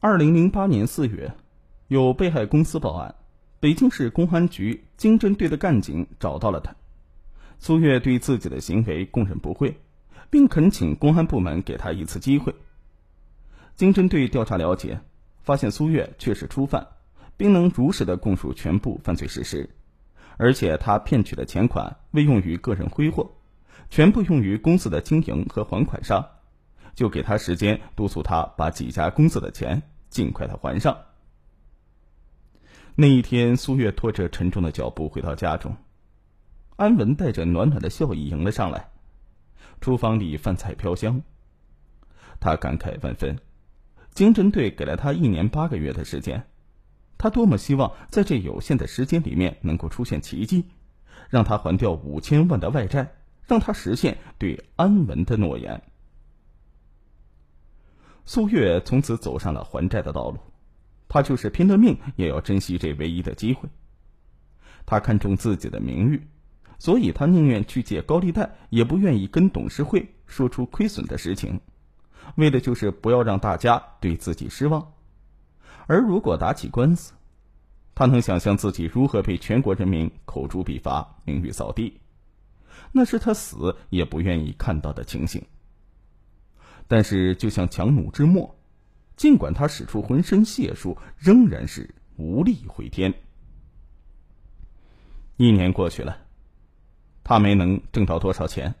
二零零八年四月，有被害公司报案，北京市公安局经侦队的干警找到了他。苏月对自己的行为供认不讳，并恳请公安部门给他一次机会。经侦队调查了解，发现苏月确实初犯，并能如实的供述全部犯罪事实，而且他骗取的钱款未用于个人挥霍，全部用于公司的经营和还款上。就给他时间，督促他把几家公司的钱尽快的还上。那一天，苏月拖着沉重的脚步回到家中，安文带着暖暖的笑意迎了上来。厨房里饭菜飘香，他感慨万分。经侦队给了他一年八个月的时间，他多么希望在这有限的时间里面能够出现奇迹，让他还掉五千万的外债，让他实现对安文的诺言。苏月从此走上了还债的道路，他就是拼了命也要珍惜这唯一的机会。他看重自己的名誉，所以他宁愿去借高利贷，也不愿意跟董事会说出亏损的实情，为的就是不要让大家对自己失望。而如果打起官司，他能想象自己如何被全国人民口诛笔伐、名誉扫地，那是他死也不愿意看到的情形。但是，就像强弩之末，尽管他使出浑身解数，仍然是无力回天。一年过去了，他没能挣到多少钱。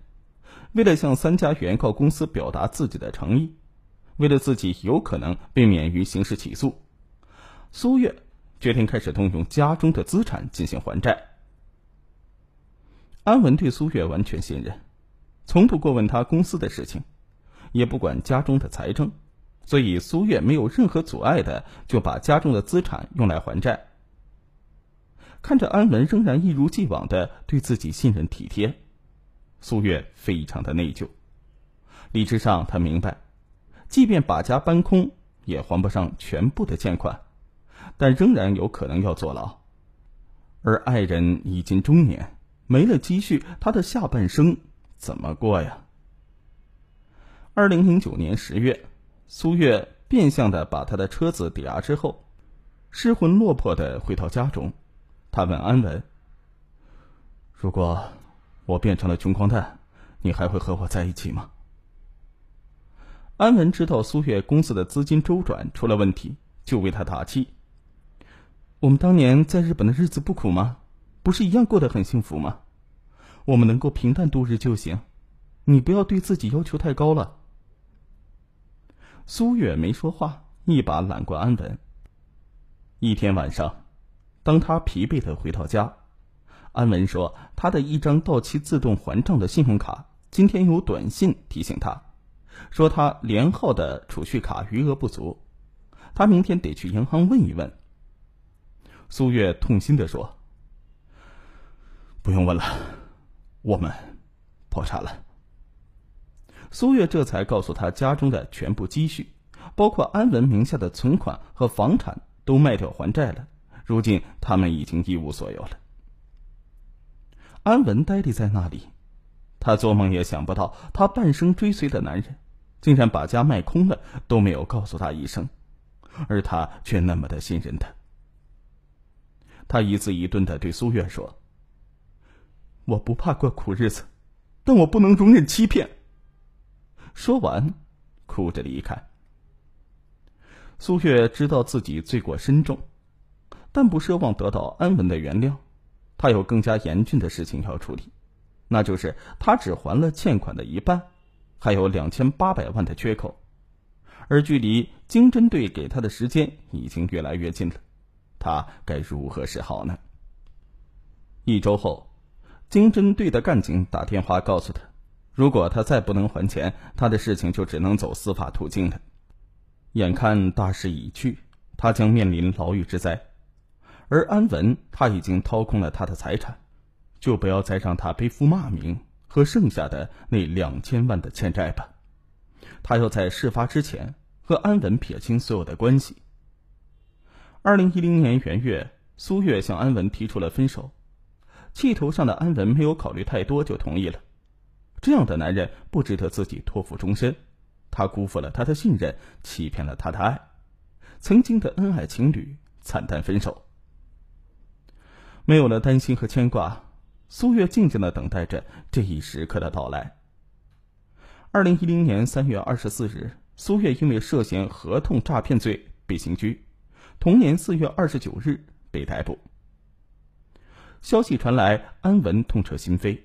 为了向三家原告公司表达自己的诚意，为了自己有可能被免于刑事起诉，苏月决定开始动用家中的资产进行还债。安文对苏月完全信任，从不过问他公司的事情。也不管家中的财政，所以苏月没有任何阻碍的就把家中的资产用来还债。看着安文仍然一如既往的对自己信任体贴，苏月非常的内疚。理智上他明白，即便把家搬空，也还不上全部的欠款，但仍然有可能要坐牢。而爱人已经中年，没了积蓄，他的下半生怎么过呀？二零零九年十月，苏月变相的把他的车子抵押之后，失魂落魄的回到家中。他问安文：“如果我变成了穷光蛋，你还会和我在一起吗？”安文知道苏月公司的资金周转出了问题，就为他打气：“我们当年在日本的日子不苦吗？不是一样过得很幸福吗？我们能够平淡度日就行，你不要对自己要求太高了。”苏月没说话，一把揽过安文。一天晚上，当他疲惫的回到家，安文说：“他的一张到期自动还账的信用卡今天有短信提醒他，说他连号的储蓄卡余额不足，他明天得去银行问一问。”苏月痛心的说：“不用问了，我们破产了。”苏月这才告诉他，家中的全部积蓄，包括安文名下的存款和房产，都卖掉还债了。如今他们已经一无所有了。安文呆立在那里，他做梦也想不到，他半生追随的男人，竟然把家卖空了，都没有告诉他一声，而他却那么的信任他。他一字一顿的对苏月说：“我不怕过苦日子，但我不能容忍欺骗。”说完，哭着离开。苏月知道自己罪过深重，但不奢望得到安稳的原谅。他有更加严峻的事情要处理，那就是他只还了欠款的一半，还有两千八百万的缺口，而距离经侦队给他的时间已经越来越近了。他该如何是好呢？一周后，经侦队的干警打电话告诉他。如果他再不能还钱，他的事情就只能走司法途径了。眼看大势已去，他将面临牢狱之灾。而安文，他已经掏空了他的财产，就不要再让他背负骂名和剩下的那两千万的欠债吧。他要在事发之前和安文撇清所有的关系。二零一零年元月，苏月向安文提出了分手，气头上的安文没有考虑太多就同意了。这样的男人不值得自己托付终身，他辜负了他的信任，欺骗了他的爱，曾经的恩爱情侣惨淡分手。没有了担心和牵挂，苏月静静的等待着这一时刻的到来。二零一零年三月二十四日，苏月因为涉嫌合同诈骗罪被刑拘，同年四月二十九日被逮捕。消息传来，安文痛彻心扉。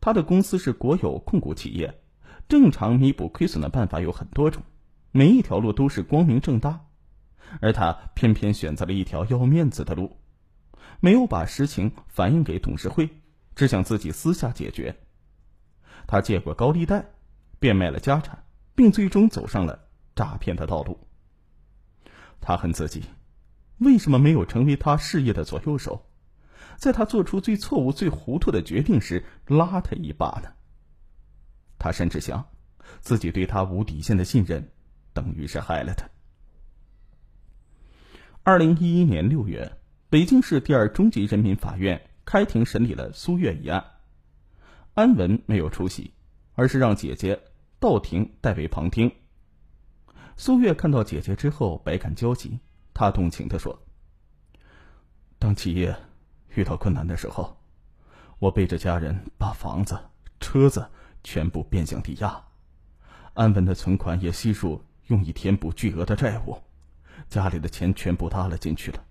他的公司是国有控股企业，正常弥补亏损的办法有很多种，每一条路都是光明正大，而他偏偏选择了一条要面子的路。没有把实情反映给董事会，只想自己私下解决。他借过高利贷，变卖了家产，并最终走上了诈骗的道路。他恨自己，为什么没有成为他事业的左右手，在他做出最错误、最糊涂的决定时拉他一把呢？他甚至想，自己对他无底线的信任，等于是害了他。二零一一年六月。北京市第二中级人民法院开庭审理了苏月一案，安文没有出席，而是让姐姐到庭代为旁听。苏月看到姐姐之后，百感交集。她动情的说：“当企业遇到困难的时候，我背着家人把房子、车子全部变相抵押，安文的存款也悉数用以填补巨额的债务，家里的钱全部搭了进去了。”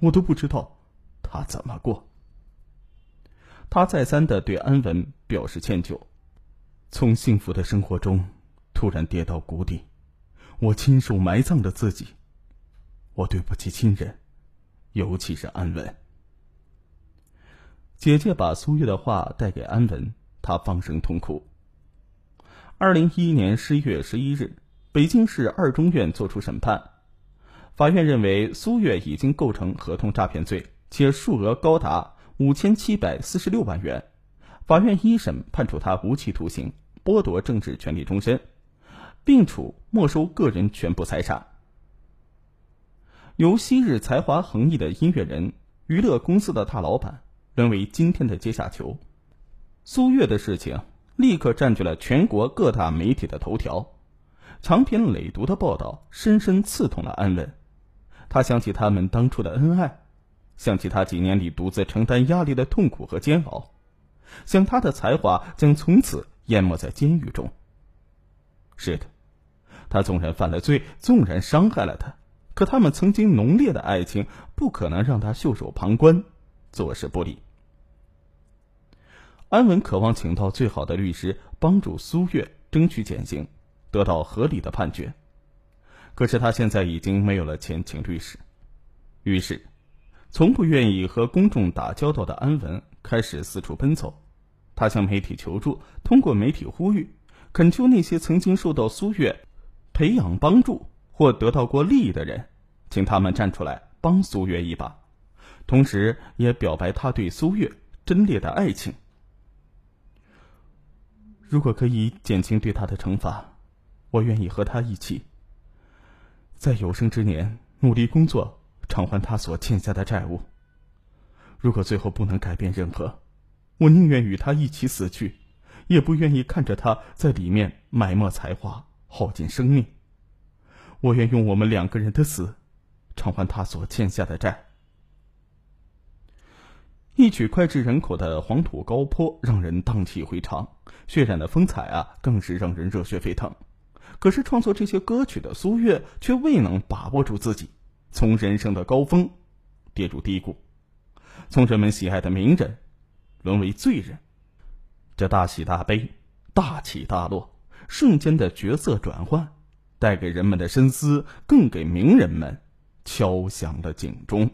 我都不知道他怎么过。他再三的对安文表示歉疚，从幸福的生活中突然跌到谷底，我亲手埋葬了自己，我对不起亲人，尤其是安文。姐姐把苏月的话带给安文，他放声痛哭。二零一一年十一月十一日，北京市二中院作出审判。法院认为苏月已经构成合同诈骗罪，且数额高达五千七百四十六万元。法院一审判处他无期徒刑，剥夺政治权利终身，并处没收个人全部财产。由昔日才华横溢的音乐人、娱乐公司的大老板，沦为今天的阶下囚。苏月的事情立刻占据了全国各大媒体的头条，长篇累牍的报道深深刺痛了安稳。他想起他们当初的恩爱，想起他几年里独自承担压力的痛苦和煎熬，想他的才华将从此淹没在监狱中。是的，他纵然犯了罪，纵然伤害了他，可他们曾经浓烈的爱情不可能让他袖手旁观，坐视不理。安文渴望请到最好的律师帮助苏月争取减刑，得到合理的判决。可是他现在已经没有了钱请律师，于是，从不愿意和公众打交道的安文开始四处奔走。他向媒体求助，通过媒体呼吁，恳求那些曾经受到苏月培养帮助或得到过利益的人，请他们站出来帮苏月一把，同时也表白他对苏月真烈的爱情。如果可以减轻对他的惩罚，我愿意和他一起。在有生之年努力工作，偿还他所欠下的债务。如果最后不能改变任何，我宁愿与他一起死去，也不愿意看着他在里面埋没才华、耗尽生命。我愿用我们两个人的死，偿还他所欠下的债。一曲脍炙人口的《黄土高坡》让人荡气回肠，渲染的风采啊，更是让人热血沸腾。可是，创作这些歌曲的苏月却未能把握住自己，从人生的高峰跌入低谷，从人们喜爱的名人沦为罪人。这大喜大悲、大起大落，瞬间的角色转换，带给人们的深思，更给名人们敲响了警钟。